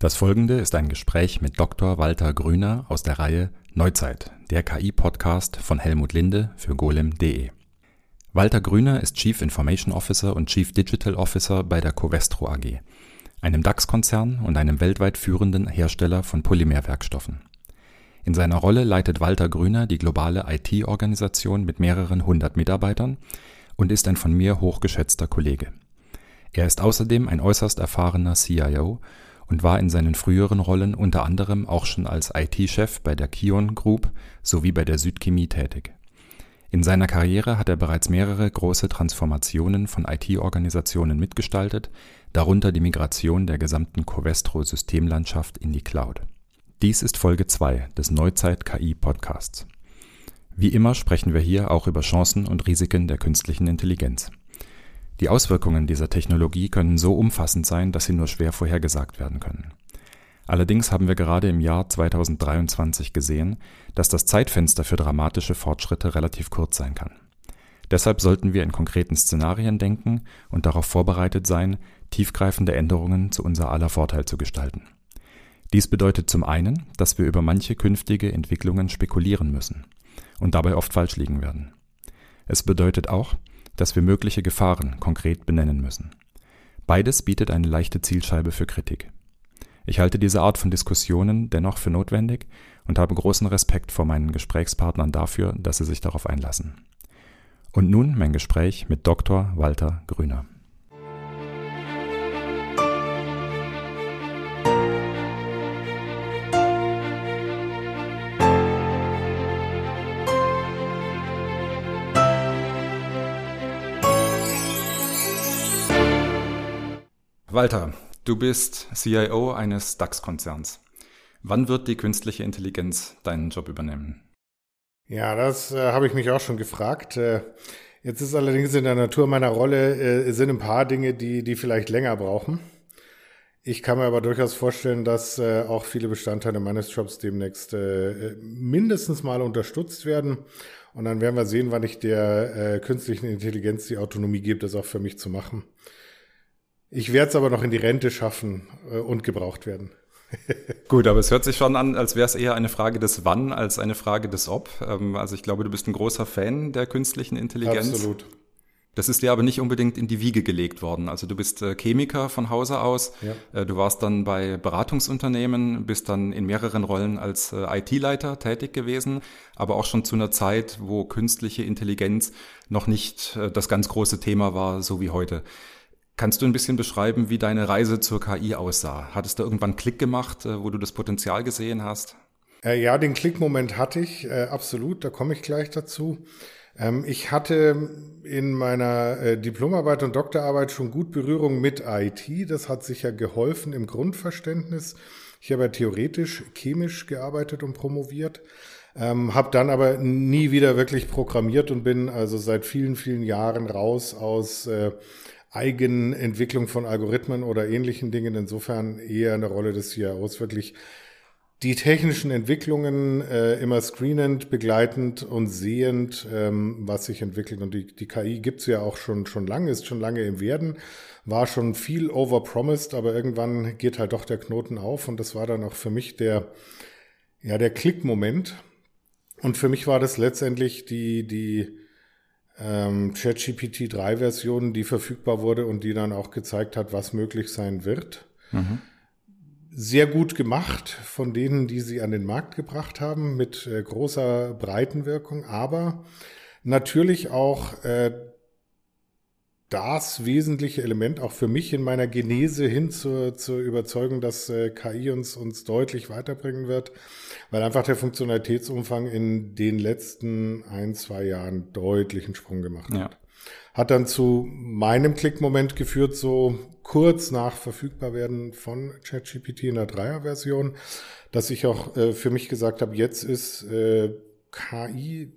Das folgende ist ein Gespräch mit Dr. Walter Grüner aus der Reihe Neuzeit, der KI-Podcast von Helmut Linde für golem.de. Walter Grüner ist Chief Information Officer und Chief Digital Officer bei der Covestro AG, einem DAX-Konzern und einem weltweit führenden Hersteller von Polymerwerkstoffen. In seiner Rolle leitet Walter Grüner die globale IT-Organisation mit mehreren hundert Mitarbeitern und ist ein von mir hochgeschätzter Kollege. Er ist außerdem ein äußerst erfahrener CIO und war in seinen früheren Rollen unter anderem auch schon als IT-Chef bei der Kion Group sowie bei der Südchemie tätig. In seiner Karriere hat er bereits mehrere große Transformationen von IT-Organisationen mitgestaltet, darunter die Migration der gesamten Covestro-Systemlandschaft in die Cloud. Dies ist Folge 2 des Neuzeit-KI-Podcasts. Wie immer sprechen wir hier auch über Chancen und Risiken der künstlichen Intelligenz. Die Auswirkungen dieser Technologie können so umfassend sein, dass sie nur schwer vorhergesagt werden können. Allerdings haben wir gerade im Jahr 2023 gesehen, dass das Zeitfenster für dramatische Fortschritte relativ kurz sein kann. Deshalb sollten wir in konkreten Szenarien denken und darauf vorbereitet sein, tiefgreifende Änderungen zu unser aller Vorteil zu gestalten. Dies bedeutet zum einen, dass wir über manche künftige Entwicklungen spekulieren müssen und dabei oft falsch liegen werden. Es bedeutet auch, dass wir mögliche Gefahren konkret benennen müssen. Beides bietet eine leichte Zielscheibe für Kritik. Ich halte diese Art von Diskussionen dennoch für notwendig und habe großen Respekt vor meinen Gesprächspartnern dafür, dass sie sich darauf einlassen. Und nun mein Gespräch mit Dr. Walter Grüner. Walter, du bist CIO eines DAX-Konzerns. Wann wird die künstliche Intelligenz deinen Job übernehmen? Ja, das äh, habe ich mich auch schon gefragt. Äh, jetzt ist allerdings in der Natur meiner Rolle äh, sind ein paar Dinge, die, die vielleicht länger brauchen. Ich kann mir aber durchaus vorstellen, dass äh, auch viele Bestandteile meines Jobs demnächst äh, mindestens mal unterstützt werden. Und dann werden wir sehen, wann ich der äh, künstlichen Intelligenz die Autonomie gebe, das auch für mich zu machen. Ich werde es aber noch in die Rente schaffen äh, und gebraucht werden. Gut, aber es hört sich schon an, als wäre es eher eine Frage des Wann als eine Frage des Ob. Ähm, also ich glaube, du bist ein großer Fan der künstlichen Intelligenz. Absolut. Das ist dir aber nicht unbedingt in die Wiege gelegt worden. Also du bist äh, Chemiker von Hause aus. Ja. Äh, du warst dann bei Beratungsunternehmen, bist dann in mehreren Rollen als IT-Leiter tätig gewesen, aber auch schon zu einer Zeit, wo künstliche Intelligenz noch nicht das ganz große Thema war, so wie heute. Kannst du ein bisschen beschreiben, wie deine Reise zur KI aussah? Hattest du irgendwann Klick gemacht, äh, wo du das Potenzial gesehen hast? Äh, ja, den Klickmoment hatte ich, äh, absolut, da komme ich gleich dazu. Ähm, ich hatte in meiner Diplomarbeit und Doktorarbeit schon gut Berührung mit IT. Das hat sicher geholfen im Grundverständnis. Ich habe ja theoretisch chemisch gearbeitet und promoviert. Ähm, habe dann aber nie wieder wirklich programmiert und bin also seit vielen, vielen Jahren raus aus äh, Eigenentwicklung von Algorithmen oder ähnlichen Dingen. Insofern eher eine Rolle des CIOs, wirklich die technischen Entwicklungen äh, immer screenend, begleitend und sehend, ähm, was sich entwickelt. Und die, die KI gibt's ja auch schon, schon lange, ist schon lange im Werden, war schon viel overpromised, aber irgendwann geht halt doch der Knoten auf und das war dann auch für mich der, ja, der Klickmoment. Und für mich war das letztendlich die, die, ähm, ChatGPT 3 Version, die verfügbar wurde und die dann auch gezeigt hat, was möglich sein wird. Mhm. Sehr gut gemacht von denen, die sie an den Markt gebracht haben, mit äh, großer Breitenwirkung, aber natürlich auch äh, das wesentliche Element auch für mich in meiner Genese hin zur, zur Überzeugung, dass äh, KI uns, uns deutlich weiterbringen wird, weil einfach der Funktionalitätsumfang in den letzten ein, zwei Jahren deutlichen Sprung gemacht ja. hat. Hat dann zu meinem Klickmoment geführt, so kurz nach Verfügbarwerden von ChatGPT in der Dreier-Version, dass ich auch äh, für mich gesagt habe, jetzt ist äh, KI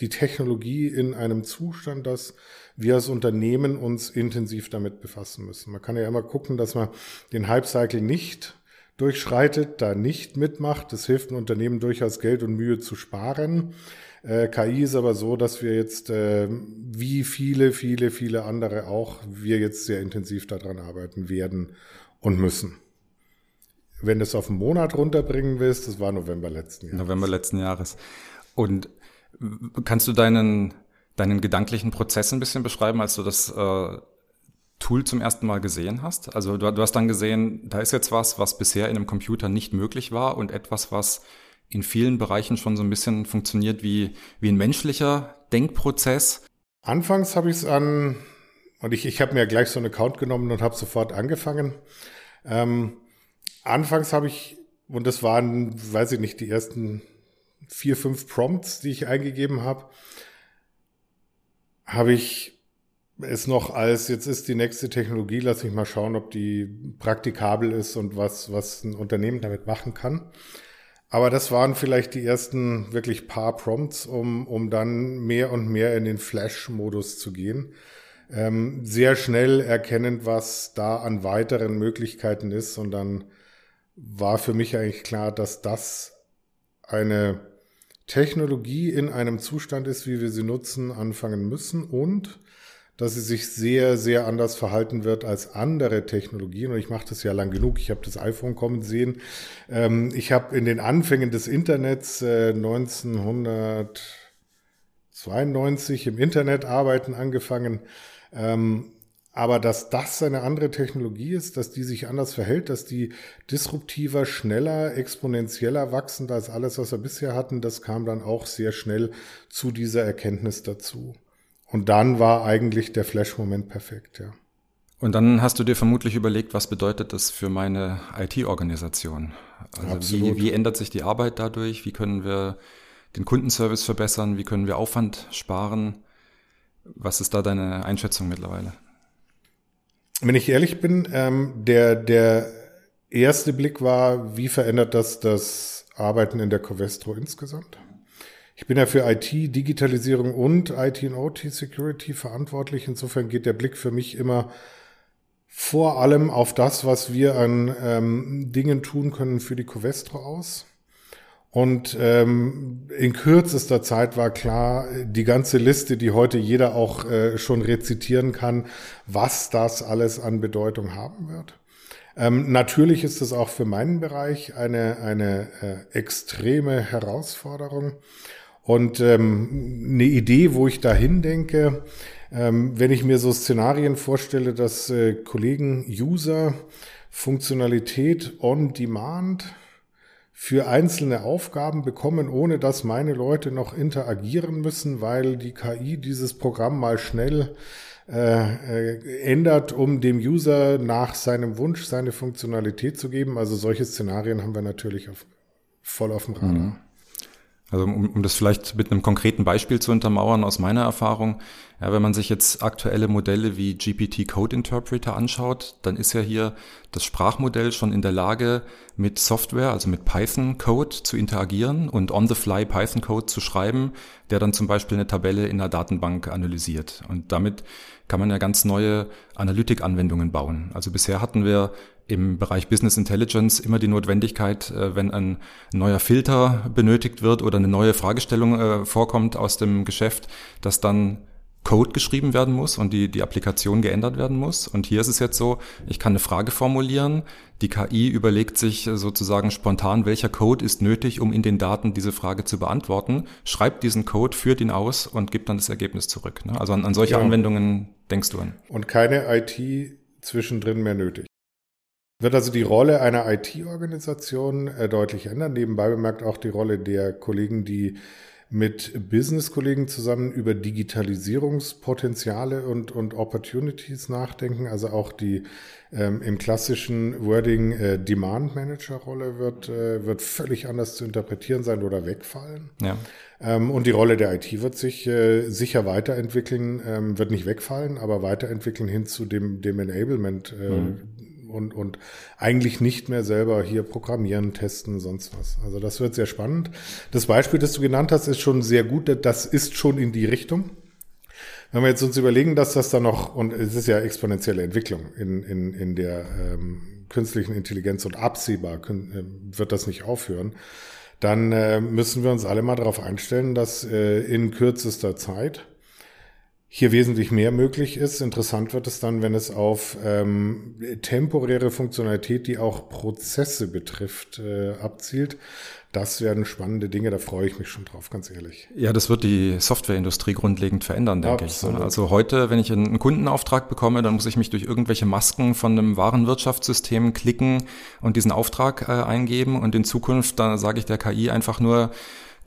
die Technologie in einem Zustand, dass wir als Unternehmen uns intensiv damit befassen müssen. Man kann ja immer gucken, dass man den Hype-Cycle nicht durchschreitet, da nicht mitmacht. Das hilft einem Unternehmen durchaus Geld und Mühe zu sparen. Äh, KI ist aber so, dass wir jetzt, äh, wie viele, viele, viele andere auch, wir jetzt sehr intensiv daran arbeiten werden und müssen. Wenn du es auf einen Monat runterbringen willst, das war November letzten Jahres. November letzten Jahres. Und kannst du deinen, deinen gedanklichen Prozess ein bisschen beschreiben, als du das äh, Tool zum ersten Mal gesehen hast? Also du, du hast dann gesehen, da ist jetzt was, was bisher in einem Computer nicht möglich war und etwas, was in vielen Bereichen schon so ein bisschen funktioniert wie, wie ein menschlicher Denkprozess. Anfangs habe ich es an, und ich, ich habe mir gleich so einen Account genommen und habe sofort angefangen. Ähm, anfangs habe ich, und das waren, weiß ich nicht, die ersten vier, fünf Prompts, die ich eingegeben habe, habe ich es noch als, jetzt ist die nächste Technologie, lass mich mal schauen, ob die praktikabel ist und was, was ein Unternehmen damit machen kann. Aber das waren vielleicht die ersten wirklich paar Prompts, um, um dann mehr und mehr in den Flash-Modus zu gehen. Ähm, sehr schnell erkennend, was da an weiteren Möglichkeiten ist. Und dann war für mich eigentlich klar, dass das eine Technologie in einem Zustand ist, wie wir sie nutzen, anfangen müssen und dass sie sich sehr, sehr anders verhalten wird als andere Technologien. Und ich mache das ja lang genug. Ich habe das iPhone kommen sehen. Ähm, ich habe in den Anfängen des Internets äh, 1992 im Internet arbeiten angefangen. Ähm, aber dass das eine andere Technologie ist, dass die sich anders verhält, dass die disruptiver, schneller, exponentieller wachsen als alles, was wir bisher hatten, das kam dann auch sehr schnell zu dieser Erkenntnis dazu. Und dann war eigentlich der Flash-Moment perfekt, ja. Und dann hast du dir vermutlich überlegt, was bedeutet das für meine IT-Organisation? Also wie, wie ändert sich die Arbeit dadurch? Wie können wir den Kundenservice verbessern? Wie können wir Aufwand sparen? Was ist da deine Einschätzung mittlerweile? Wenn ich ehrlich bin, ähm, der, der erste Blick war, wie verändert das das Arbeiten in der Covestro insgesamt? Ich bin ja für IT, Digitalisierung und IT und OT Security verantwortlich. Insofern geht der Blick für mich immer vor allem auf das, was wir an ähm, Dingen tun können für die Covestro aus. Und ähm, in kürzester Zeit war klar, die ganze Liste, die heute jeder auch äh, schon rezitieren kann, was das alles an Bedeutung haben wird. Ähm, natürlich ist es auch für meinen Bereich eine, eine äh, extreme Herausforderung. Und ähm, eine Idee, wo ich dahin denke, ähm, wenn ich mir so Szenarien vorstelle, dass äh, Kollegen, User Funktionalität on Demand für einzelne Aufgaben bekommen, ohne dass meine Leute noch interagieren müssen, weil die KI dieses Programm mal schnell äh, äh, ändert, um dem User nach seinem Wunsch seine Funktionalität zu geben. Also solche Szenarien haben wir natürlich auf, voll auf dem Radar. Mhm. Also um, um das vielleicht mit einem konkreten Beispiel zu untermauern aus meiner Erfahrung, ja, wenn man sich jetzt aktuelle Modelle wie GPT Code Interpreter anschaut, dann ist ja hier das Sprachmodell schon in der Lage, mit Software, also mit Python Code zu interagieren und on-the-fly Python Code zu schreiben, der dann zum Beispiel eine Tabelle in der Datenbank analysiert. Und damit kann man ja ganz neue Analytik-Anwendungen bauen. Also bisher hatten wir im Bereich Business Intelligence immer die Notwendigkeit, äh, wenn ein neuer Filter benötigt wird oder eine neue Fragestellung äh, vorkommt aus dem Geschäft, dass dann Code geschrieben werden muss und die, die Applikation geändert werden muss. Und hier ist es jetzt so, ich kann eine Frage formulieren, die KI überlegt sich sozusagen spontan, welcher Code ist nötig, um in den Daten diese Frage zu beantworten, schreibt diesen Code, führt ihn aus und gibt dann das Ergebnis zurück. Ne? Also an, an solche ja. Anwendungen denkst du an. Und keine IT zwischendrin mehr nötig. Wird also die Rolle einer IT-Organisation äh, deutlich ändern. Nebenbei bemerkt auch die Rolle der Kollegen, die mit Business-Kollegen zusammen über Digitalisierungspotenziale und, und Opportunities nachdenken. Also auch die ähm, im klassischen Wording äh, Demand Manager-Rolle wird, äh, wird völlig anders zu interpretieren sein oder wegfallen. Ja. Ähm, und die Rolle der IT wird sich äh, sicher weiterentwickeln, ähm, wird nicht wegfallen, aber weiterentwickeln hin zu dem, dem Enablement, äh, mhm und, und eigentlich nicht mehr selber hier programmieren, testen, sonst was. Also das wird sehr spannend. Das Beispiel, das du genannt hast, ist schon sehr gut. Das ist schon in die Richtung. Wenn wir jetzt uns überlegen, dass das dann noch, und es ist ja exponentielle Entwicklung in, in, in der ähm, künstlichen Intelligenz und absehbar können, äh, wird das nicht aufhören, dann äh, müssen wir uns alle mal darauf einstellen, dass äh, in kürzester Zeit hier wesentlich mehr möglich ist. Interessant wird es dann, wenn es auf ähm, temporäre Funktionalität, die auch Prozesse betrifft, äh, abzielt. Das werden spannende Dinge, da freue ich mich schon drauf, ganz ehrlich. Ja, das wird die Softwareindustrie grundlegend verändern, denke Absolut. ich. Also heute, wenn ich einen Kundenauftrag bekomme, dann muss ich mich durch irgendwelche Masken von einem Warenwirtschaftssystem klicken und diesen Auftrag äh, eingeben. Und in Zukunft, da sage ich der KI einfach nur,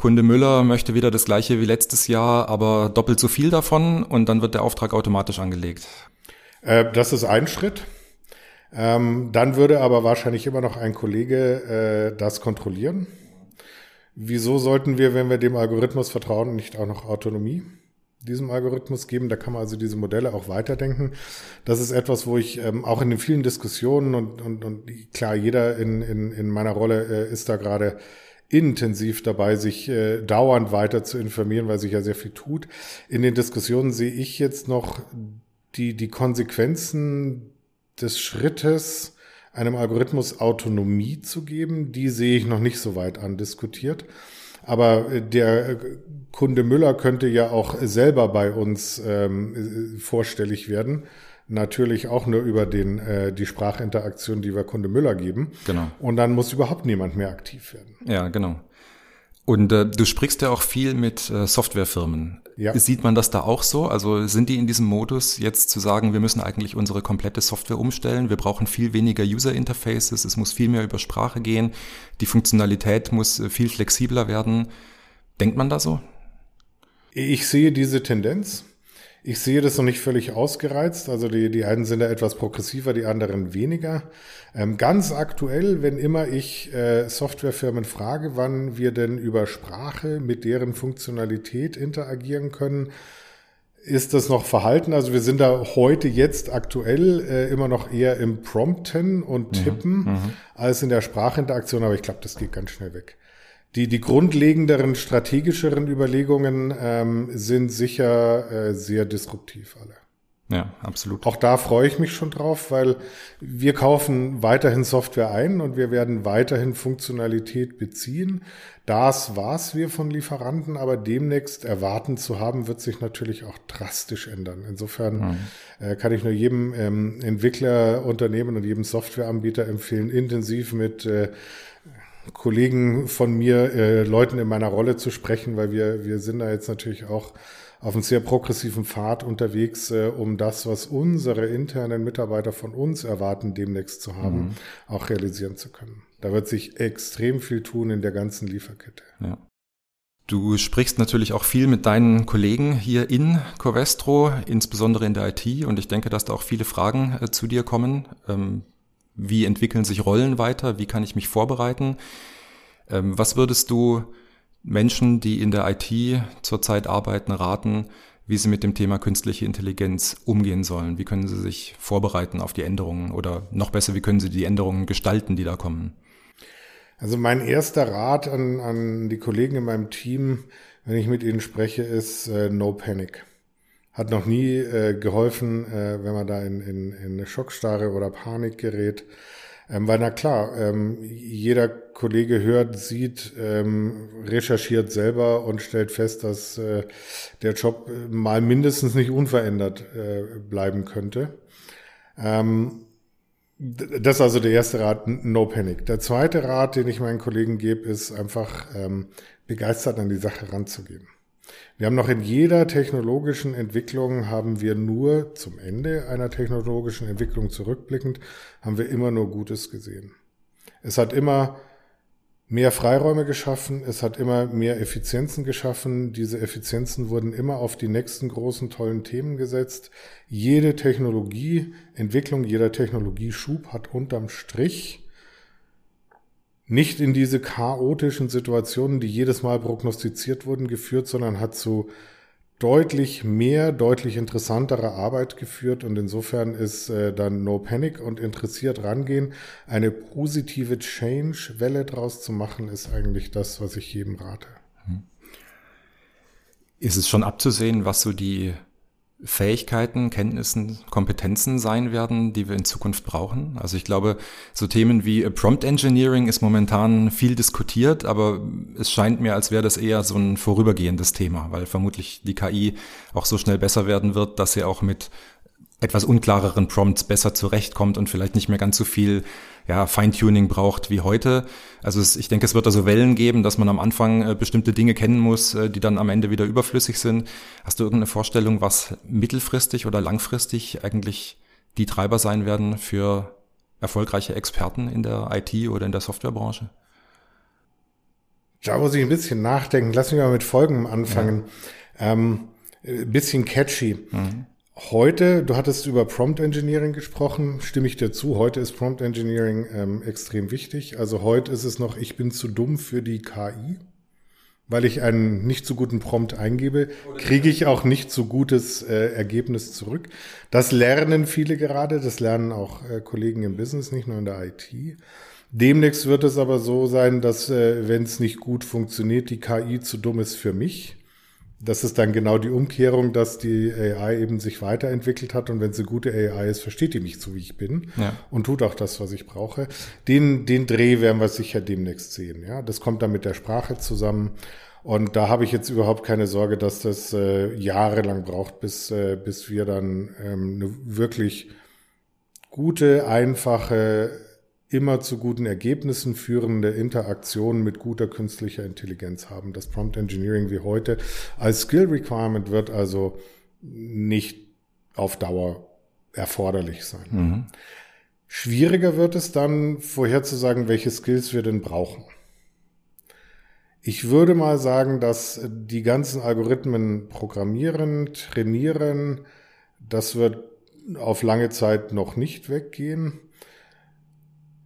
Kunde Müller möchte wieder das gleiche wie letztes Jahr, aber doppelt so viel davon und dann wird der Auftrag automatisch angelegt. Äh, das ist ein Schritt. Ähm, dann würde aber wahrscheinlich immer noch ein Kollege äh, das kontrollieren. Wieso sollten wir, wenn wir dem Algorithmus vertrauen, nicht auch noch Autonomie diesem Algorithmus geben? Da kann man also diese Modelle auch weiterdenken. Das ist etwas, wo ich ähm, auch in den vielen Diskussionen und, und, und klar, jeder in, in, in meiner Rolle äh, ist da gerade intensiv dabei, sich äh, dauernd weiter zu informieren, weil sich ja sehr viel tut. In den Diskussionen sehe ich jetzt noch die, die Konsequenzen des Schrittes, einem Algorithmus Autonomie zu geben. Die sehe ich noch nicht so weit andiskutiert. Aber äh, der äh, Kunde Müller könnte ja auch selber bei uns ähm, vorstellig werden natürlich auch nur über den, äh, die Sprachinteraktion, die wir Kunde Müller geben. Genau. Und dann muss überhaupt niemand mehr aktiv werden. Ja, genau. Und äh, du sprichst ja auch viel mit äh, Softwarefirmen. Ja. Sieht man das da auch so? Also sind die in diesem Modus jetzt zu sagen, wir müssen eigentlich unsere komplette Software umstellen, wir brauchen viel weniger User Interfaces, es muss viel mehr über Sprache gehen, die Funktionalität muss äh, viel flexibler werden. Denkt man da so? Ich sehe diese Tendenz. Ich sehe das noch nicht völlig ausgereizt. Also die, die einen sind da etwas progressiver, die anderen weniger. Ähm, ganz aktuell, wenn immer ich äh, Softwarefirmen frage, wann wir denn über Sprache mit deren Funktionalität interagieren können, ist das noch verhalten. Also wir sind da heute jetzt aktuell äh, immer noch eher im Prompten und mhm, Tippen mhm, als in der Sprachinteraktion, aber ich glaube, das geht ganz schnell weg. Die, die grundlegenderen, strategischeren Überlegungen ähm, sind sicher äh, sehr disruptiv alle. Ja, absolut. Auch da freue ich mich schon drauf, weil wir kaufen weiterhin Software ein und wir werden weiterhin Funktionalität beziehen. Das, was wir von Lieferanten aber demnächst erwarten zu haben, wird sich natürlich auch drastisch ändern. Insofern mhm. äh, kann ich nur jedem ähm, Entwicklerunternehmen und jedem Softwareanbieter empfehlen, intensiv mit äh, Kollegen von mir, äh, Leuten in meiner Rolle zu sprechen, weil wir, wir sind da jetzt natürlich auch auf einem sehr progressiven Pfad unterwegs, äh, um das, was unsere internen Mitarbeiter von uns erwarten, demnächst zu haben, mhm. auch realisieren zu können. Da wird sich extrem viel tun in der ganzen Lieferkette. Ja. Du sprichst natürlich auch viel mit deinen Kollegen hier in Covestro, insbesondere in der IT, und ich denke, dass da auch viele Fragen äh, zu dir kommen. Ähm, wie entwickeln sich Rollen weiter? Wie kann ich mich vorbereiten? Ähm, was würdest du Menschen, die in der IT zurzeit arbeiten, raten, wie sie mit dem Thema künstliche Intelligenz umgehen sollen? Wie können sie sich vorbereiten auf die Änderungen oder noch besser, wie können sie die Änderungen gestalten, die da kommen? Also mein erster Rat an, an die Kollegen in meinem Team, wenn ich mit ihnen spreche, ist äh, No Panic hat noch nie äh, geholfen, äh, wenn man da in, in, in eine Schockstarre oder Panik gerät. Ähm, weil na klar, ähm, jeder Kollege hört, sieht, ähm, recherchiert selber und stellt fest, dass äh, der Job mal mindestens nicht unverändert äh, bleiben könnte. Ähm, das ist also der erste Rat, no panic. Der zweite Rat, den ich meinen Kollegen gebe, ist einfach ähm, begeistert an die Sache ranzugehen. Wir haben noch in jeder technologischen Entwicklung haben wir nur zum Ende einer technologischen Entwicklung zurückblickend, haben wir immer nur Gutes gesehen. Es hat immer mehr Freiräume geschaffen, es hat immer mehr Effizienzen geschaffen. Diese Effizienzen wurden immer auf die nächsten großen, tollen Themen gesetzt. Jede Technologieentwicklung, jeder Technologieschub hat unterm Strich nicht in diese chaotischen Situationen, die jedes Mal prognostiziert wurden, geführt, sondern hat zu deutlich mehr, deutlich interessantere Arbeit geführt und insofern ist äh, dann No Panic und interessiert rangehen. Eine positive Change-Welle draus zu machen, ist eigentlich das, was ich jedem rate. Hm. Ist es schon abzusehen, was so die Fähigkeiten, Kenntnissen, Kompetenzen sein werden, die wir in Zukunft brauchen. Also ich glaube, so Themen wie Prompt Engineering ist momentan viel diskutiert, aber es scheint mir, als wäre das eher so ein vorübergehendes Thema, weil vermutlich die KI auch so schnell besser werden wird, dass sie auch mit etwas unklareren Prompts besser zurechtkommt und vielleicht nicht mehr ganz so viel ja, Feintuning braucht wie heute. Also es, ich denke, es wird also Wellen geben, dass man am Anfang äh, bestimmte Dinge kennen muss, äh, die dann am Ende wieder überflüssig sind. Hast du irgendeine Vorstellung, was mittelfristig oder langfristig eigentlich die Treiber sein werden für erfolgreiche Experten in der IT oder in der Softwarebranche? Da muss ich ein bisschen nachdenken. Lass mich mal mit Folgen anfangen. Ja. Ähm, bisschen catchy. Mhm. Heute, du hattest über Prompt Engineering gesprochen, stimme ich dir zu. Heute ist Prompt Engineering ähm, extrem wichtig. Also heute ist es noch, ich bin zu dumm für die KI, weil ich einen nicht so guten Prompt eingebe, kriege ich auch nicht so gutes äh, Ergebnis zurück. Das lernen viele gerade, das lernen auch äh, Kollegen im Business, nicht nur in der IT. Demnächst wird es aber so sein, dass äh, wenn es nicht gut funktioniert, die KI zu dumm ist für mich das ist dann genau die Umkehrung, dass die AI eben sich weiterentwickelt hat und wenn sie gute AI ist, versteht die mich so, wie ich bin ja. und tut auch das, was ich brauche. Den, den Dreh werden wir sicher demnächst sehen. Ja, das kommt dann mit der Sprache zusammen und da habe ich jetzt überhaupt keine Sorge, dass das äh, jahrelang braucht, bis, äh, bis wir dann ähm, eine wirklich gute, einfache immer zu guten Ergebnissen führende Interaktionen mit guter künstlicher Intelligenz haben. Das Prompt Engineering wie heute als Skill Requirement wird also nicht auf Dauer erforderlich sein. Mhm. Schwieriger wird es dann, vorherzusagen, welche Skills wir denn brauchen. Ich würde mal sagen, dass die ganzen Algorithmen programmieren, trainieren, das wird auf lange Zeit noch nicht weggehen.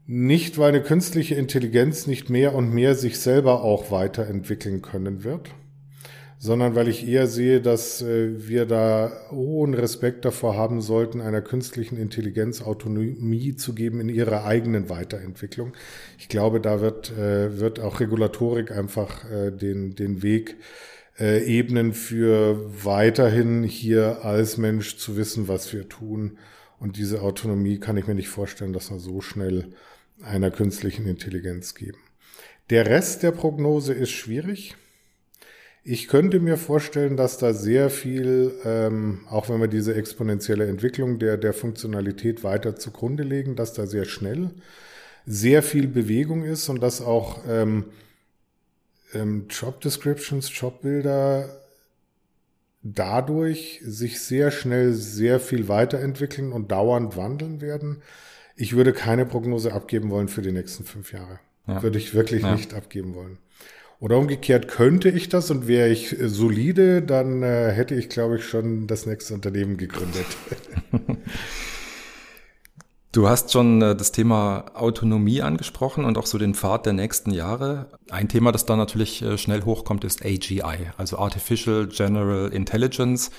Nicht, weil eine künstliche Intelligenz nicht mehr und mehr sich selber auch weiterentwickeln können wird, sondern weil ich eher sehe, dass äh, wir da hohen Respekt davor haben sollten, einer künstlichen Intelligenz Autonomie zu geben in ihrer eigenen Weiterentwicklung. Ich glaube, da wird, äh, wird auch Regulatorik einfach äh, den, den Weg ebnen für weiterhin hier als Mensch zu wissen, was wir tun. Und diese Autonomie kann ich mir nicht vorstellen, dass man so schnell einer künstlichen Intelligenz geben. Der Rest der Prognose ist schwierig. Ich könnte mir vorstellen, dass da sehr viel, ähm, auch wenn wir diese exponentielle Entwicklung der, der Funktionalität weiter zugrunde legen, dass da sehr schnell sehr viel Bewegung ist und dass auch ähm, ähm, Job Descriptions, Jobbilder dadurch sich sehr schnell sehr viel weiterentwickeln und dauernd wandeln werden. Ich würde keine Prognose abgeben wollen für die nächsten fünf Jahre. Ja. Würde ich wirklich ja. nicht abgeben wollen. Oder umgekehrt könnte ich das und wäre ich solide, dann äh, hätte ich, glaube ich, schon das nächste Unternehmen gegründet. Du hast schon äh, das Thema Autonomie angesprochen und auch so den Pfad der nächsten Jahre. Ein Thema, das da natürlich äh, schnell hochkommt, ist AGI, also Artificial General Intelligence.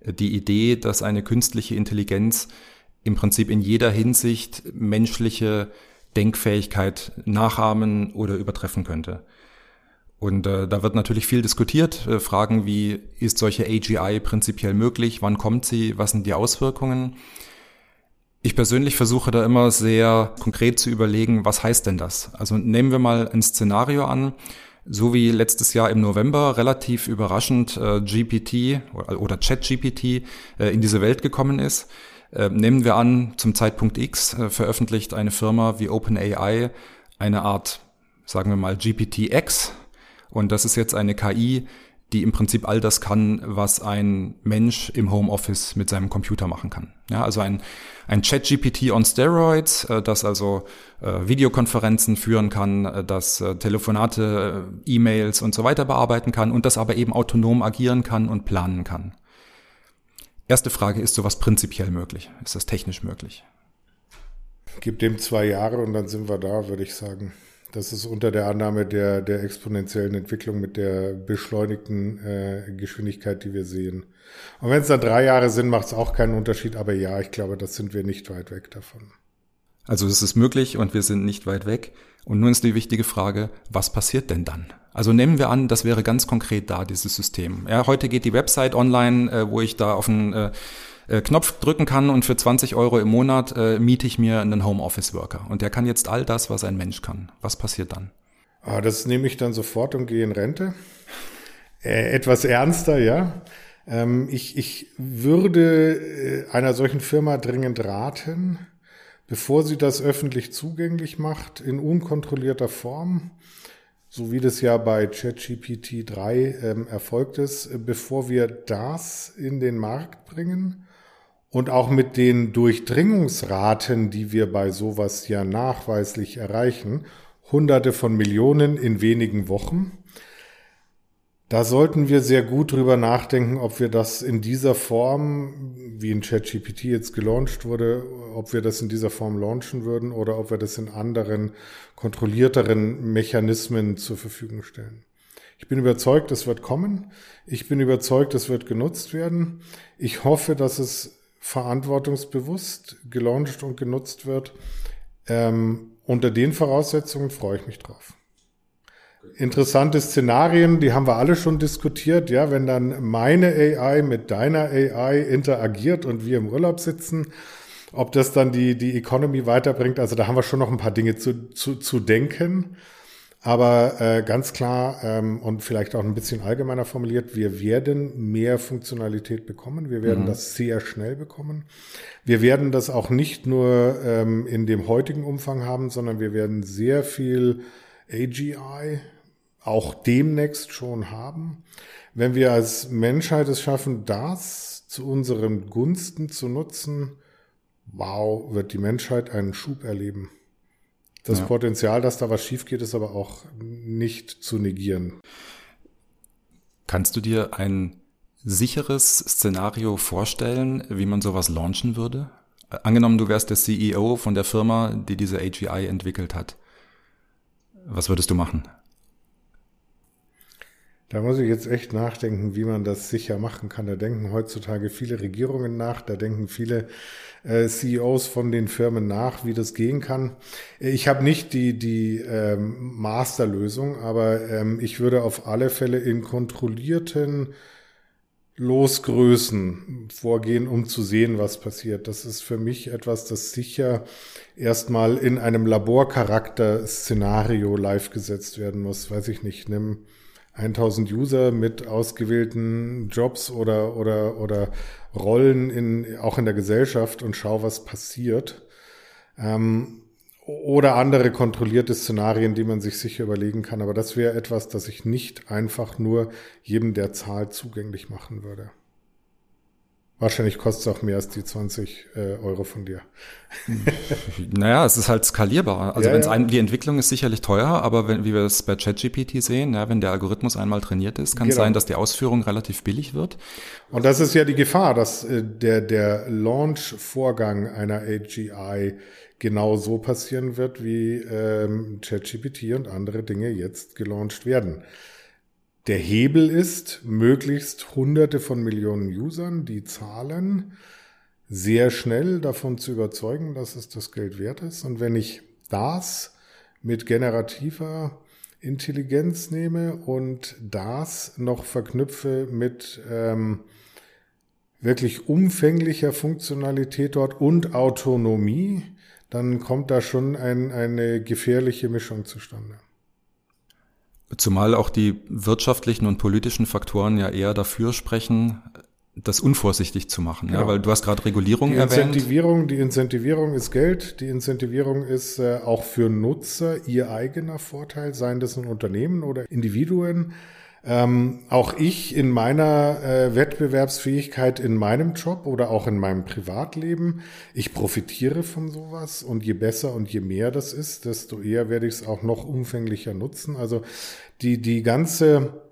Äh, die Idee, dass eine künstliche Intelligenz im Prinzip in jeder Hinsicht menschliche Denkfähigkeit nachahmen oder übertreffen könnte. Und äh, da wird natürlich viel diskutiert. Äh, Fragen wie, ist solche AGI prinzipiell möglich? Wann kommt sie? Was sind die Auswirkungen? Ich persönlich versuche da immer sehr konkret zu überlegen, was heißt denn das? Also nehmen wir mal ein Szenario an, so wie letztes Jahr im November relativ überraschend äh, GPT oder, ChatGPT äh, in diese Welt gekommen ist nehmen wir an, zum Zeitpunkt X äh, veröffentlicht eine Firma wie OpenAI eine Art, sagen wir mal, GPT-X. Und das ist jetzt eine KI, die im Prinzip all das kann, was ein Mensch im Homeoffice mit seinem Computer machen kann. Ja, also ein, ein Chat-GPT on Steroids, äh, das also äh, Videokonferenzen führen kann, äh, das äh, Telefonate, äh, E-Mails und so weiter bearbeiten kann und das aber eben autonom agieren kann und planen kann. Erste Frage, ist sowas prinzipiell möglich? Ist das technisch möglich? Gib dem zwei Jahre und dann sind wir da, würde ich sagen. Das ist unter der Annahme der, der exponentiellen Entwicklung mit der beschleunigten äh, Geschwindigkeit, die wir sehen. Und wenn es dann drei Jahre sind, macht es auch keinen Unterschied. Aber ja, ich glaube, das sind wir nicht weit weg davon. Also es ist möglich und wir sind nicht weit weg. Und nun ist die wichtige Frage, was passiert denn dann? Also nehmen wir an, das wäre ganz konkret da, dieses System. Ja, heute geht die Website online, äh, wo ich da auf einen äh, äh Knopf drücken kann und für 20 Euro im Monat äh, miete ich mir einen Homeoffice-Worker. Und der kann jetzt all das, was ein Mensch kann. Was passiert dann? Ah, das nehme ich dann sofort und gehe in Rente. Äh, etwas ernster, ja. Ähm, ich, ich würde äh, einer solchen Firma dringend raten, bevor sie das öffentlich zugänglich macht, in unkontrollierter Form, so wie das ja bei ChatGPT 3 ähm, erfolgt ist, bevor wir das in den Markt bringen und auch mit den Durchdringungsraten, die wir bei sowas ja nachweislich erreichen, hunderte von Millionen in wenigen Wochen, da sollten wir sehr gut drüber nachdenken, ob wir das in dieser Form, wie in ChatGPT jetzt gelauncht wurde, ob wir das in dieser Form launchen würden oder ob wir das in anderen, kontrollierteren Mechanismen zur Verfügung stellen. Ich bin überzeugt, es wird kommen. Ich bin überzeugt, es wird genutzt werden. Ich hoffe, dass es verantwortungsbewusst gelauncht und genutzt wird. Ähm, unter den Voraussetzungen freue ich mich drauf interessante Szenarien, die haben wir alle schon diskutiert, ja, wenn dann meine AI mit deiner AI interagiert und wir im Urlaub sitzen, ob das dann die, die Economy weiterbringt, also da haben wir schon noch ein paar Dinge zu, zu, zu denken. Aber äh, ganz klar ähm, und vielleicht auch ein bisschen allgemeiner formuliert, wir werden mehr Funktionalität bekommen. Wir werden mhm. das sehr schnell bekommen. Wir werden das auch nicht nur ähm, in dem heutigen Umfang haben, sondern wir werden sehr viel AGI auch demnächst schon haben. Wenn wir als Menschheit es schaffen, das zu unseren Gunsten zu nutzen, wow, wird die Menschheit einen Schub erleben. Das ja. Potenzial, dass da was schief geht, ist aber auch nicht zu negieren. Kannst du dir ein sicheres Szenario vorstellen, wie man sowas launchen würde? Angenommen, du wärst der CEO von der Firma, die diese AGI entwickelt hat. Was würdest du machen? Da muss ich jetzt echt nachdenken, wie man das sicher machen kann. Da denken heutzutage viele Regierungen nach, da denken viele äh, CEOs von den Firmen nach, wie das gehen kann. Ich habe nicht die, die ähm, Masterlösung, aber ähm, ich würde auf alle Fälle in kontrollierten Losgrößen vorgehen, um zu sehen, was passiert. Das ist für mich etwas, das sicher erstmal in einem Laborcharakter-Szenario live gesetzt werden muss. Weiß ich nicht, nimm 1000 User mit ausgewählten Jobs oder, oder, oder Rollen in, auch in der Gesellschaft und schau, was passiert. Ähm, oder andere kontrollierte Szenarien, die man sich sicher überlegen kann. Aber das wäre etwas, das ich nicht einfach nur jedem der Zahl zugänglich machen würde. Wahrscheinlich kostet es auch mehr als die 20 äh, Euro von dir. naja, es ist halt skalierbar. Also ja, wenn's ja. Ein, die Entwicklung ist sicherlich teuer, aber wenn, wie wir es bei ChatGPT sehen, ja, wenn der Algorithmus einmal trainiert ist, kann es genau. sein, dass die Ausführung relativ billig wird. Und das ist ja die Gefahr, dass äh, der, der Launch-Vorgang einer AGI genau so passieren wird, wie ähm, ChatGPT und andere Dinge jetzt gelauncht werden. Der Hebel ist, möglichst hunderte von Millionen Usern, die zahlen, sehr schnell davon zu überzeugen, dass es das Geld wert ist. Und wenn ich das mit generativer Intelligenz nehme und das noch verknüpfe mit ähm, wirklich umfänglicher Funktionalität dort und Autonomie, dann kommt da schon ein, eine gefährliche Mischung zustande. Zumal auch die wirtschaftlichen und politischen Faktoren ja eher dafür sprechen, das unvorsichtig zu machen, genau. ja, weil du hast gerade Regulierung die erwähnt. Incentivierung, die Incentivierung ist Geld, die Incentivierung ist äh, auch für Nutzer ihr eigener Vorteil, seien das nun Unternehmen oder Individuen. Ähm, auch ich in meiner äh, Wettbewerbsfähigkeit in meinem Job oder auch in meinem Privatleben, ich profitiere von sowas und je besser und je mehr das ist, desto eher werde ich es auch noch umfänglicher nutzen. Also die, die ganze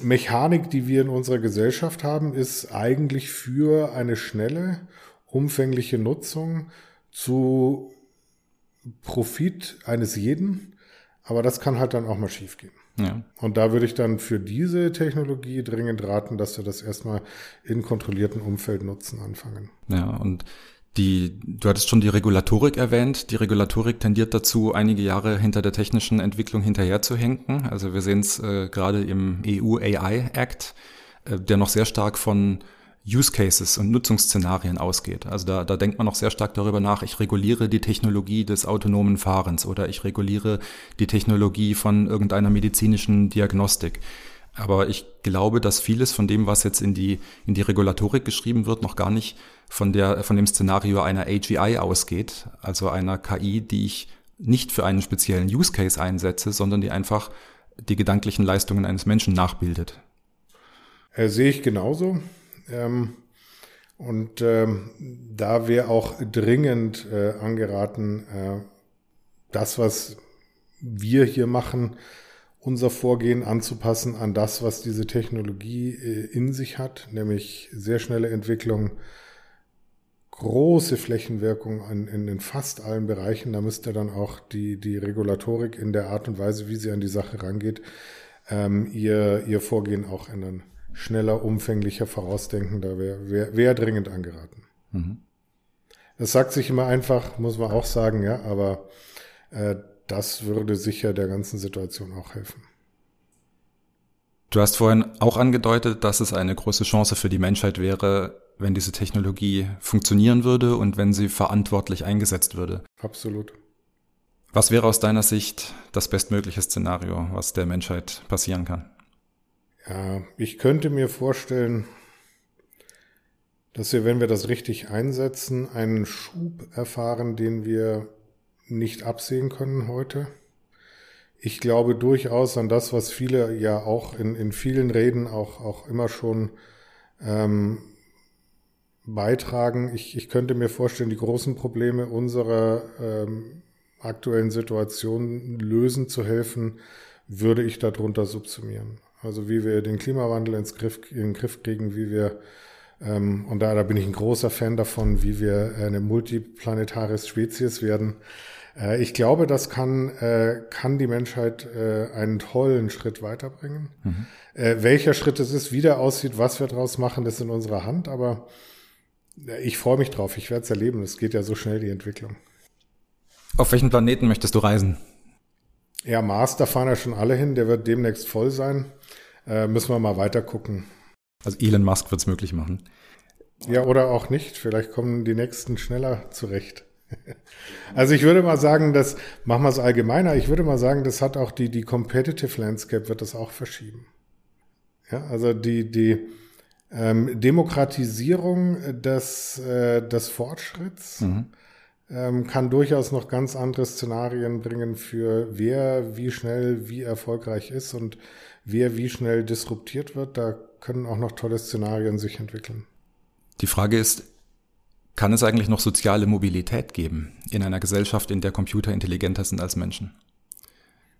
Mechanik, die wir in unserer Gesellschaft haben, ist eigentlich für eine schnelle, umfängliche Nutzung zu Profit eines jeden. Aber das kann halt dann auch mal schiefgehen. Ja. Und da würde ich dann für diese Technologie dringend raten, dass wir das erstmal in kontrollierten Umfeld nutzen anfangen. Ja, und Die, du hattest schon die Regulatorik erwähnt. Die Regulatorik tendiert dazu, einige Jahre hinter der technischen Entwicklung hinterherzuhinken. Also wir sehen es äh, gerade im EU AI Act, äh, der noch sehr stark von Use Cases und Nutzungsszenarien ausgeht. Also da, da denkt man noch sehr stark darüber nach, ich reguliere die Technologie des autonomen Fahrens oder ich reguliere die Technologie von irgendeiner medizinischen Diagnostik. Aber ich glaube, dass vieles von dem, was jetzt in die, in die Regulatorik geschrieben wird, noch gar nicht von, der, von dem Szenario einer AGI ausgeht, also einer KI, die ich nicht für einen speziellen Use Case einsetze, sondern die einfach die gedanklichen Leistungen eines Menschen nachbildet. Äh, sehe ich genauso. Ähm, und ähm, da wäre auch dringend äh, angeraten, äh, das, was wir hier machen, unser Vorgehen anzupassen an das, was diese Technologie äh, in sich hat, nämlich sehr schnelle Entwicklung, große Flächenwirkung in, in, in fast allen Bereichen. Da müsste dann auch die, die Regulatorik in der Art und Weise, wie sie an die Sache rangeht, ähm, ihr, ihr Vorgehen auch ändern schneller, umfänglicher vorausdenken, da wäre wär, wär dringend angeraten. Mhm. Das sagt sich immer einfach, muss man auch sagen, ja, aber äh, das würde sicher der ganzen Situation auch helfen. Du hast vorhin auch angedeutet, dass es eine große Chance für die Menschheit wäre, wenn diese Technologie funktionieren würde und wenn sie verantwortlich eingesetzt würde. Absolut. Was wäre aus deiner Sicht das bestmögliche Szenario, was der Menschheit passieren kann? Ja, ich könnte mir vorstellen, dass wir, wenn wir das richtig einsetzen, einen Schub erfahren, den wir nicht absehen können heute. Ich glaube durchaus an das, was viele ja auch in, in vielen Reden auch, auch immer schon ähm, beitragen. Ich, ich könnte mir vorstellen, die großen Probleme unserer ähm, aktuellen Situation lösen zu helfen, würde ich darunter subsumieren. Also wie wir den Klimawandel ins Griff, in den Griff kriegen, wie wir, ähm, und da, da bin ich ein großer Fan davon, wie wir eine multiplanetare Spezies werden. Äh, ich glaube, das kann, äh, kann die Menschheit äh, einen tollen Schritt weiterbringen. Mhm. Äh, welcher Schritt es ist, wie der aussieht, was wir daraus machen, das ist in unserer Hand, aber äh, ich freue mich drauf, ich werde es erleben. Es geht ja so schnell, die Entwicklung. Auf welchen Planeten möchtest du reisen? Ja, Mars, da fahren ja schon alle hin, der wird demnächst voll sein. Äh, müssen wir mal weiter gucken. Also Elon Musk wird es möglich machen. Ja, oder auch nicht. Vielleicht kommen die nächsten schneller zurecht. Also ich würde mal sagen, das machen wir es allgemeiner. Ich würde mal sagen, das hat auch die, die Competitive Landscape wird das auch verschieben. Ja, also die, die ähm, Demokratisierung des, äh, des Fortschritts mhm ähm, kann durchaus noch ganz andere Szenarien bringen für wer wie schnell wie erfolgreich ist und wer wie schnell disruptiert wird. Da können auch noch tolle Szenarien sich entwickeln. Die Frage ist, kann es eigentlich noch soziale Mobilität geben in einer Gesellschaft, in der Computer intelligenter sind als Menschen?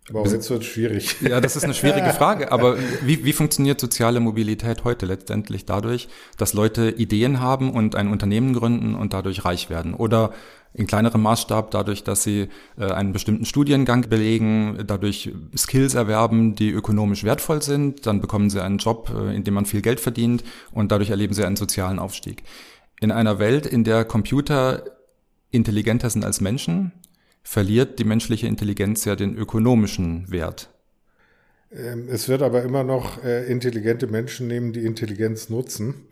Aber jetzt wird es schwierig. Ja, das ist eine schwierige Frage. Aber wie, wie funktioniert soziale Mobilität heute letztendlich dadurch, dass Leute Ideen haben und ein Unternehmen gründen und dadurch reich werden? Oder in kleinerem Maßstab dadurch, dass sie äh, einen bestimmten Studiengang belegen, dadurch Skills erwerben, die ökonomisch wertvoll sind, dann bekommen sie einen Job, äh, in dem man viel Geld verdient und dadurch erleben sie einen sozialen Aufstieg. In einer Welt, in der Computer intelligenter sind als Menschen, verliert die menschliche Intelligenz ja den ökonomischen Wert. Ähm, es wird aber immer noch äh, intelligente Menschen nehmen, die Intelligenz nutzen.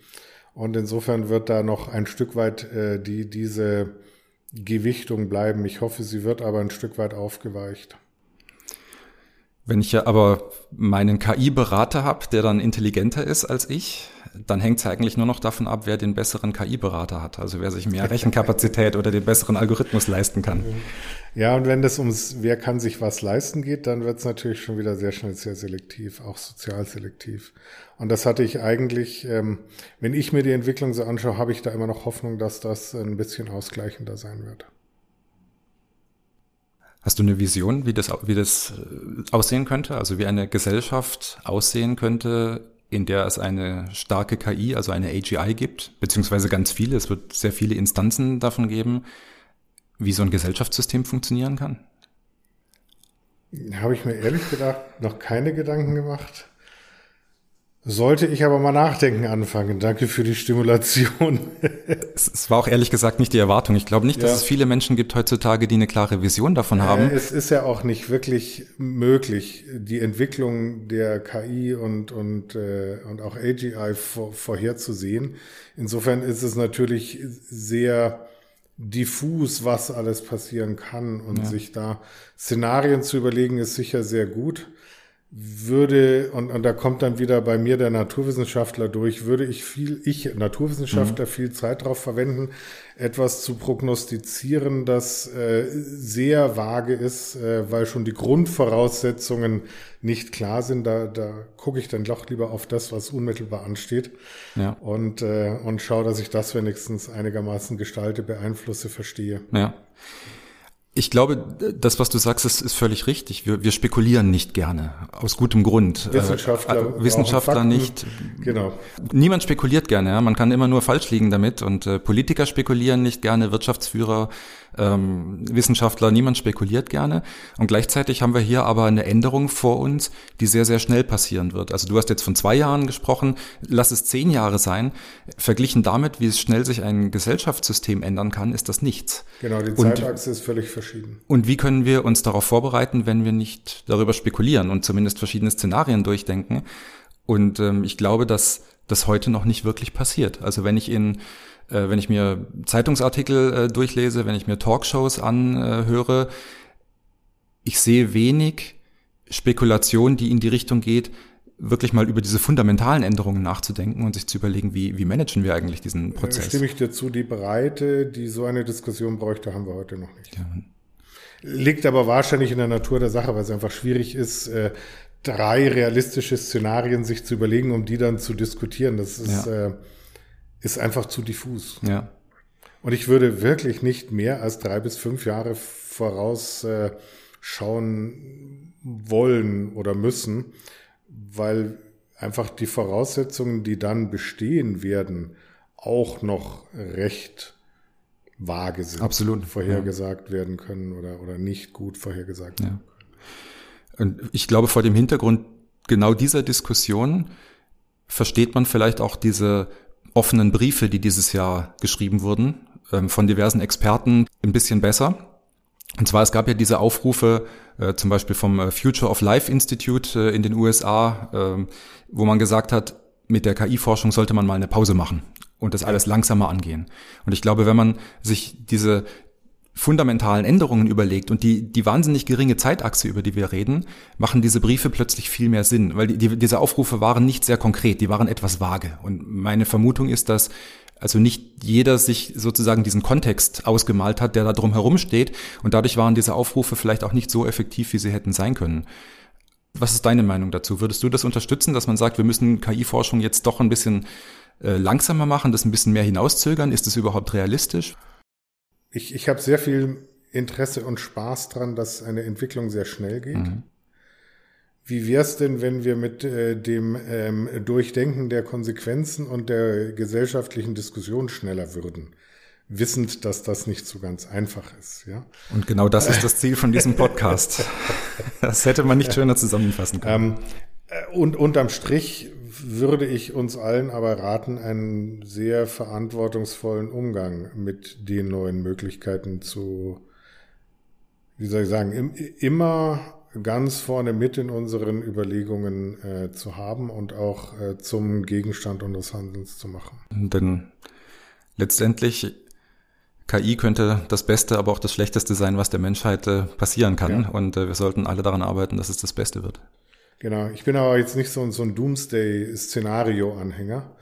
Und insofern wird da noch ein Stück weit die, diese Gewichtung bleiben. Ich hoffe, sie wird aber ein Stück weit aufgeweicht. Wenn ich ja aber meinen KI-Berater habe, der dann intelligenter ist als ich, dann hängt es ja eigentlich nur noch davon ab, wer den besseren KI-Berater hat. Also wer sich mehr Rechenkapazität oder den besseren Algorithmus leisten kann. Ja, und wenn das ums wer kann sich was leisten geht, dann wird es natürlich schon wieder sehr schnell sehr selektiv, auch sozial selektiv. Und das hatte ich eigentlich, ähm, wenn ich mir die Entwicklung so anschaue, habe ich da immer noch Hoffnung, dass das ein bisschen ausgleichender sein wird. Hast du eine Vision, wie das, wie das äh, aussehen könnte? Also wie eine Gesellschaft aussehen könnte, in der es eine starke KI, also eine AGI gibt, beziehungsweise ganz viele, es wird sehr viele Instanzen davon geben, wie so ein Gesellschaftssystem funktionieren kann? Habe ich mir ehrlich gedacht noch keine Gedanken gemacht. Sollte ich aber mal nachdenken anfangen. Danke für die Stimulation. es, war auch ehrlich gesagt nicht die Erwartung. Ich glaube nicht, ja. dass es viele Menschen gibt heutzutage, die eine klare Vision davon haben. Es ist ja auch nicht wirklich möglich, die Entwicklung der KI und, und, äh, und auch AGI vor, vorherzusehen. Insofern ist es natürlich sehr diffus, was alles passieren kann und ja. sich da Szenarien zu überlegen, ist sicher sehr gut würde, und, und da kommt dann wieder bei mir der Naturwissenschaftler durch, würde ich viel, ich Naturwissenschaftler mhm. viel Zeit darauf verwenden, etwas zu prognostizieren, das äh, sehr vage ist, äh, weil schon die Grundvoraussetzungen nicht klar sind. Da, da gucke ich dann doch lieber auf das, was unmittelbar ansteht ja. und, äh, und schaue, dass ich das wenigstens einigermaßen gestalte, beeinflusse, verstehe. Ja. Ich glaube, das, was du sagst, ist, ist völlig richtig. Wir, wir spekulieren nicht gerne, aus gutem Grund. Äh, Wissenschaftler, äh, Wissenschaftler nicht. Genau. Niemand spekuliert gerne. Ja? Man kann immer nur falsch liegen damit. Und äh, Politiker spekulieren nicht gerne, Wirtschaftsführer ähm, Wissenschaftler, niemand spekuliert gerne. Und gleichzeitig haben wir hier aber eine Änderung vor uns, die sehr, sehr schnell passieren wird. Also du hast jetzt von zwei Jahren gesprochen, lass es zehn Jahre sein. Verglichen damit, wie es schnell sich ein Gesellschaftssystem ändern kann, ist das nichts. Genau, die Zeitachse und, ist völlig verschieden. Und wie können wir uns darauf vorbereiten, wenn wir nicht darüber spekulieren und zumindest verschiedene Szenarien durchdenken? Und ähm, ich glaube, dass das heute noch nicht wirklich passiert. Also wenn ich in äh, wenn ich mir Zeitungsartikel äh, durchlese, wenn ich mir Talkshows anhöre, ich sehe wenig Spekulation, die in die Richtung geht, wirklich mal über diese fundamentalen Änderungen nachzudenken und sich zu überlegen, wie, wie managen wir eigentlich diesen Prozess. Stimme ich dir zu, die Breite, die so eine Diskussion bräuchte, haben wir heute noch nicht. Ja. Liegt aber wahrscheinlich in der Natur der Sache, weil es einfach schwierig ist, äh, drei realistische Szenarien sich zu überlegen, um die dann zu diskutieren. Das ist ja. äh, ist einfach zu diffus. Ja. Und ich würde wirklich nicht mehr als drei bis fünf Jahre voraus äh, schauen wollen oder müssen, weil einfach die Voraussetzungen, die dann bestehen werden, auch noch recht vage sind. Absolut. Vorhergesagt ja. werden können oder, oder nicht gut vorhergesagt ja. werden können. Und ich glaube, vor dem Hintergrund genau dieser Diskussion versteht man vielleicht auch diese offenen Briefe, die dieses Jahr geschrieben wurden, ähm, von diversen Experten, ein bisschen besser. Und zwar, es gab ja diese Aufrufe, äh, zum Beispiel vom äh, Future of Life Institute äh, in den USA, äh, wo man gesagt hat, mit der KI-Forschung sollte man mal eine Pause machen und das alles langsamer angehen. Und ich glaube, wenn man sich diese fundamentalen Änderungen überlegt und die, die wahnsinnig geringe Zeitachse, über die wir reden, machen diese Briefe plötzlich viel mehr Sinn, weil die, die, diese Aufrufe waren nicht sehr konkret, die waren etwas vage. Und meine Vermutung ist, dass also nicht jeder sich sozusagen diesen Kontext ausgemalt hat, der da drum herum steht. Und dadurch waren diese Aufrufe vielleicht auch nicht so effektiv, wie sie hätten sein können. Was ist deine Meinung dazu? Würdest du das unterstützen, dass man sagt, wir müssen KI-Forschung jetzt doch ein bisschen äh, langsamer machen, das ein bisschen mehr hinauszögern? Ist das überhaupt realistisch? ich, ich habe sehr viel Interesse und Spaß dran, dass eine Entwicklung sehr schnell geht. Mhm. Wie wäre es denn, wenn wir mit äh, dem ähm, Durchdenken der Konsequenzen und der gesellschaftlichen Diskussion schneller würden? Wissend, dass das nicht so ganz einfach ist, ja. Und genau das ist das Ziel von diesem Podcast. das hätte man nicht schöner zusammenfassen können. Ähm, äh, und unterm Strich würde ich uns allen aber raten, einen sehr verantwortungsvollen Umgang mit den neuen Möglichkeiten zu, wie soll ich sagen, immer ganz vorne mit in unseren Überlegungen äh, zu haben und auch äh, zum Gegenstand unseres Handelns zu machen. Denn letztendlich KI könnte das Beste, aber auch das Schlechteste sein, was der Menschheit äh, passieren kann. Ja. Und äh, wir sollten alle daran arbeiten, dass es das Beste wird. Genau, ich bin aber jetzt nicht so, so ein Doomsday-Szenario-Anhänger.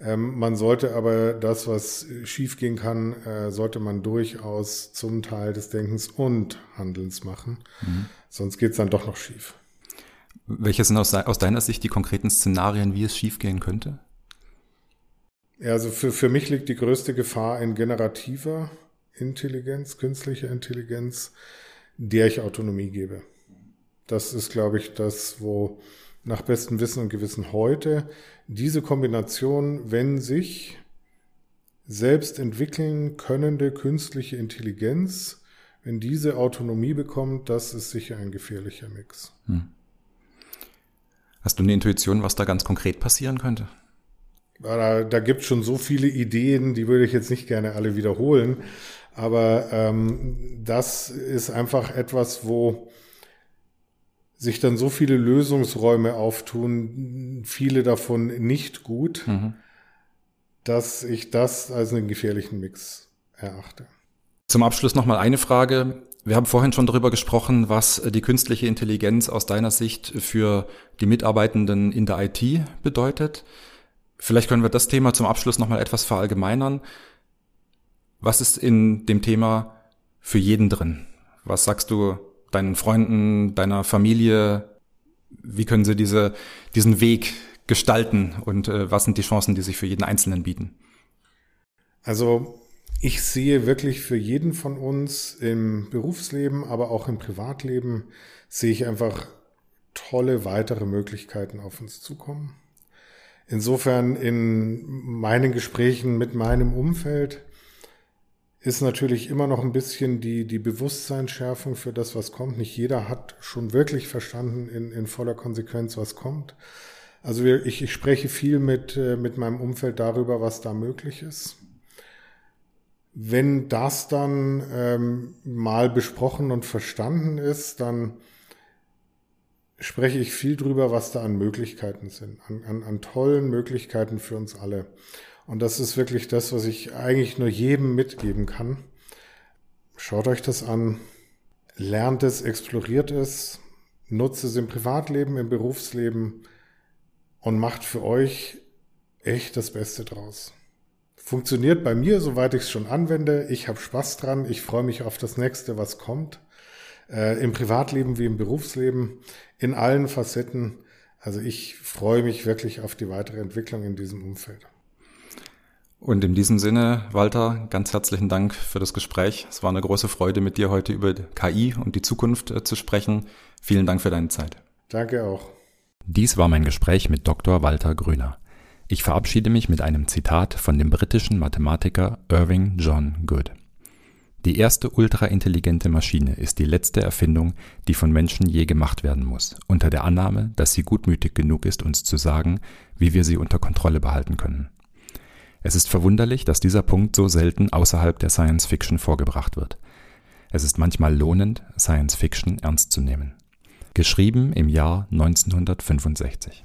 Ähm, man sollte aber das, was schiefgehen kann, äh, sollte man durchaus zum Teil des Denkens und Handelns machen. Mhm. Sonst geht's dann doch noch schief. Welche sind aus, aus deiner Sicht die konkreten Szenarien, wie es schiefgehen könnte? Ja, also für, für mich liegt die größte Gefahr in generativer Intelligenz, künstlicher Intelligenz, der ich Autonomie gebe. Das ist, glaube ich, das, wo nach bestem Wissen und Gewissen heute diese Kombination, wenn sich selbst entwickeln könnende künstliche Intelligenz, wenn diese Autonomie bekommt, das ist sicher ein gefährlicher Mix. Hm. Hast du eine Intuition, was da ganz konkret passieren könnte? Da, da gibt es schon so viele Ideen, die würde ich jetzt nicht gerne alle wiederholen. Aber ähm, das ist einfach etwas, wo sich dann so viele Lösungsräume auftun, viele davon nicht gut, mhm. dass ich das als einen gefährlichen Mix erachte. Zum Abschluss nochmal eine Frage. Wir haben vorhin schon darüber gesprochen, was die künstliche Intelligenz aus deiner Sicht für die Mitarbeitenden in der IT bedeutet. Vielleicht können wir das Thema zum Abschluss nochmal etwas verallgemeinern. Was ist in dem Thema für jeden drin? Was sagst du deinen Freunden, deiner Familie? Wie können sie diese, diesen Weg gestalten und äh, was sind die Chancen, die sich für jeden Einzelnen bieten? Also ich sehe wirklich für jeden von uns im Berufsleben, aber auch im Privatleben, sehe ich einfach tolle weitere Möglichkeiten auf uns zukommen. Insofern in meinen Gesprächen mit meinem Umfeld ist natürlich immer noch ein bisschen die, die Bewusstseinsschärfung für das, was kommt. Nicht jeder hat schon wirklich verstanden in, in voller Konsequenz, was kommt. Also ich, ich spreche viel mit, äh, mit meinem Umfeld darüber, was da möglich ist. Wenn das dann ähm, mal besprochen und verstanden ist, dann spreche ich viel drüber, was da an Möglichkeiten sind, an, an, an tollen Möglichkeiten für uns alle. Und das ist wirklich das, was ich eigentlich nur jedem mitgeben kann. Schaut euch das an, lernt es, exploriert es, nutzt es im Privatleben, im Berufsleben und macht für euch echt das Beste draus. Funktioniert bei mir, soweit ich es schon anwende. Ich habe Spaß dran. Ich freue mich auf das nächste, was kommt äh, im Privatleben wie im Berufsleben, in allen Facetten. Also ich freue mich wirklich auf die weitere Entwicklung in diesem Umfeld. Und in diesem Sinne, Walter, ganz herzlichen Dank für das Gespräch. Es war eine große Freude, mit dir heute über KI und die Zukunft äh, zu sprechen. Vielen Dank für deine Zeit. Danke auch. Dies war mein Gespräch mit Dr. Walter Grüner. Ich verabschiede mich mit einem Zitat von dem britischen Mathematiker Irving John Good. Die erste ultraintelligente Maschine ist die letzte Erfindung, die von Menschen je gemacht werden muss, unter der Annahme, dass sie gutmütig genug ist, uns zu sagen, wie wir sie unter Kontrolle behalten können. Es ist verwunderlich, dass dieser Punkt so selten außerhalb der Science Fiction vorgebracht wird. Es ist manchmal lohnend, Science Fiction ernst zu nehmen. Geschrieben im Jahr 1965.